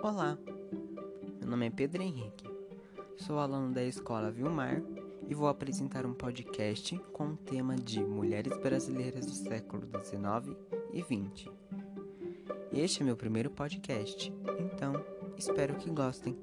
Olá, meu nome é Pedro Henrique, sou aluno da escola Vilmar e vou apresentar um podcast com o tema de Mulheres Brasileiras do século XIX e XX. Este é meu primeiro podcast, então espero que gostem.